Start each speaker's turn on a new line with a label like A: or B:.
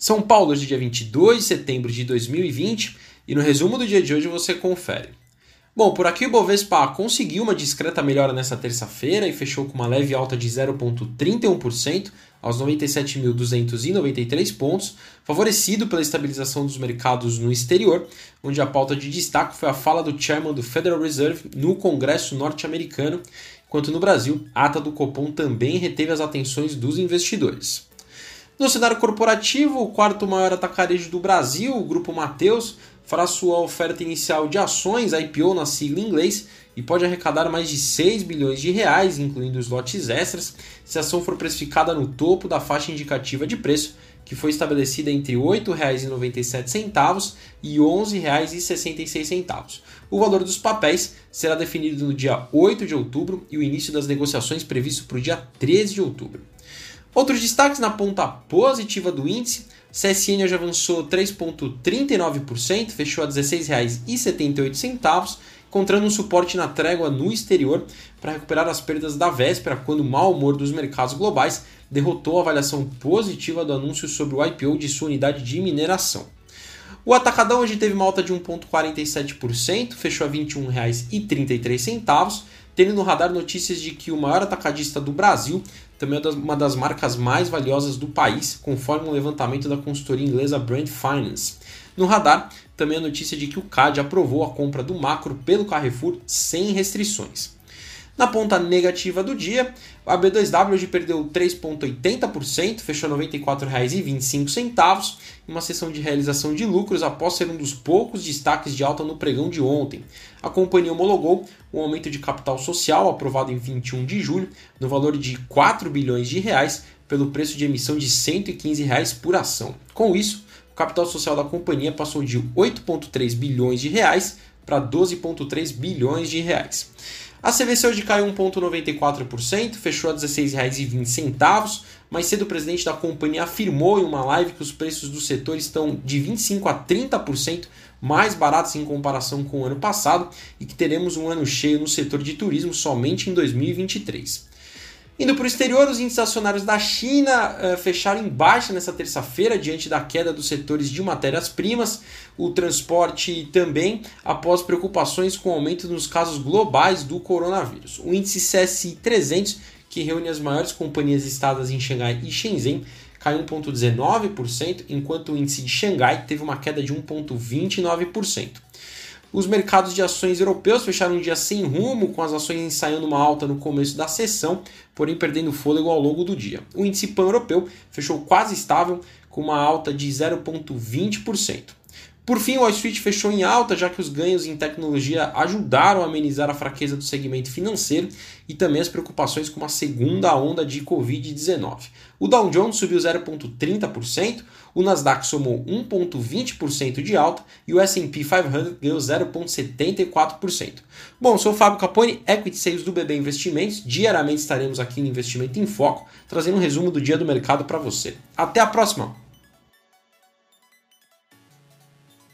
A: São Paulo, de dia 22 de setembro de 2020, e no resumo do dia de hoje você confere. Bom, por aqui o Bovespa conseguiu uma discreta melhora nessa terça-feira e fechou com uma leve alta de 0,31% aos 97.293 pontos, favorecido pela estabilização dos mercados no exterior, onde a pauta de destaque foi a fala do chairman do Federal Reserve no Congresso norte-americano, enquanto no Brasil, a ata do Copom também reteve as atenções dos investidores. No cenário corporativo, o quarto maior atacarejo do Brasil, o Grupo Mateus, fará sua oferta inicial de ações IPO na sigla em inglês e pode arrecadar mais de 6 bilhões de reais, incluindo os lotes extras, se a ação for precificada no topo da faixa indicativa de preço, que foi estabelecida entre R$ 8,97 e R$ 11,66. O valor dos papéis será definido no dia 8 de outubro e o início das negociações previsto para o dia 13 de outubro. Outros destaques na ponta positiva do índice. CSN hoje avançou 3,39%, fechou a R$ 16,78, encontrando um suporte na trégua no exterior para recuperar as perdas da véspera, quando o mau humor dos mercados globais derrotou a avaliação positiva do anúncio sobre o IPO de sua unidade de mineração. O Atacadão hoje teve uma alta de 1,47%, fechou a R$ 21,33, tendo no radar notícias de que o maior atacadista do Brasil também é uma das marcas mais valiosas do país, conforme um levantamento da consultoria inglesa Brand Finance. No radar, também a notícia de que o CAD aprovou a compra do Macro pelo Carrefour sem restrições. Na ponta negativa do dia, a B2W hoje perdeu 3,80%, fechou R$ 94,25 em uma sessão de realização de lucros após ser um dos poucos destaques de alta no pregão de ontem. A companhia homologou um aumento de capital social aprovado em 21 de julho no valor de 4 bilhões de reais pelo preço de emissão de 115 reais por ação. Com isso, o capital social da companhia passou de 8,3 bilhões de reais para 12,3 bilhões de reais. A CVC hoje caiu 1,94%, fechou a R$ 16,20. Mais cedo, o presidente da companhia afirmou em uma live que os preços do setor estão de 25% a 30% mais baratos em comparação com o ano passado e que teremos um ano cheio no setor de turismo somente em 2023. Indo para o exterior, os índices acionários da China uh, fecharam em baixa nessa terça-feira, diante da queda dos setores de matérias-primas, o transporte também, após preocupações com o aumento nos casos globais do coronavírus. O índice CSI 300, que reúne as maiores companhias listadas em Xangai e Shenzhen, caiu 1,19%, enquanto o índice de Xangai teve uma queda de 1,29%. Os mercados de ações europeus fecharam um dia sem rumo, com as ações ensaiando uma alta no começo da sessão, porém perdendo fôlego ao longo do dia. O índice pan-europeu fechou quase estável, com uma alta de 0,20%. Por fim, o Wall Street fechou em alta, já que os ganhos em tecnologia ajudaram a amenizar a fraqueza do segmento financeiro e também as preocupações com uma segunda onda de Covid-19. O Dow Jones subiu 0,30%, o Nasdaq somou 1,20% de alta e o S&P 500 ganhou 0,74%. Bom, sou o Fábio Capone, Equity Sales do BB Investimentos. Diariamente estaremos aqui no Investimento em Foco, trazendo um resumo do dia do mercado para você. Até a próxima!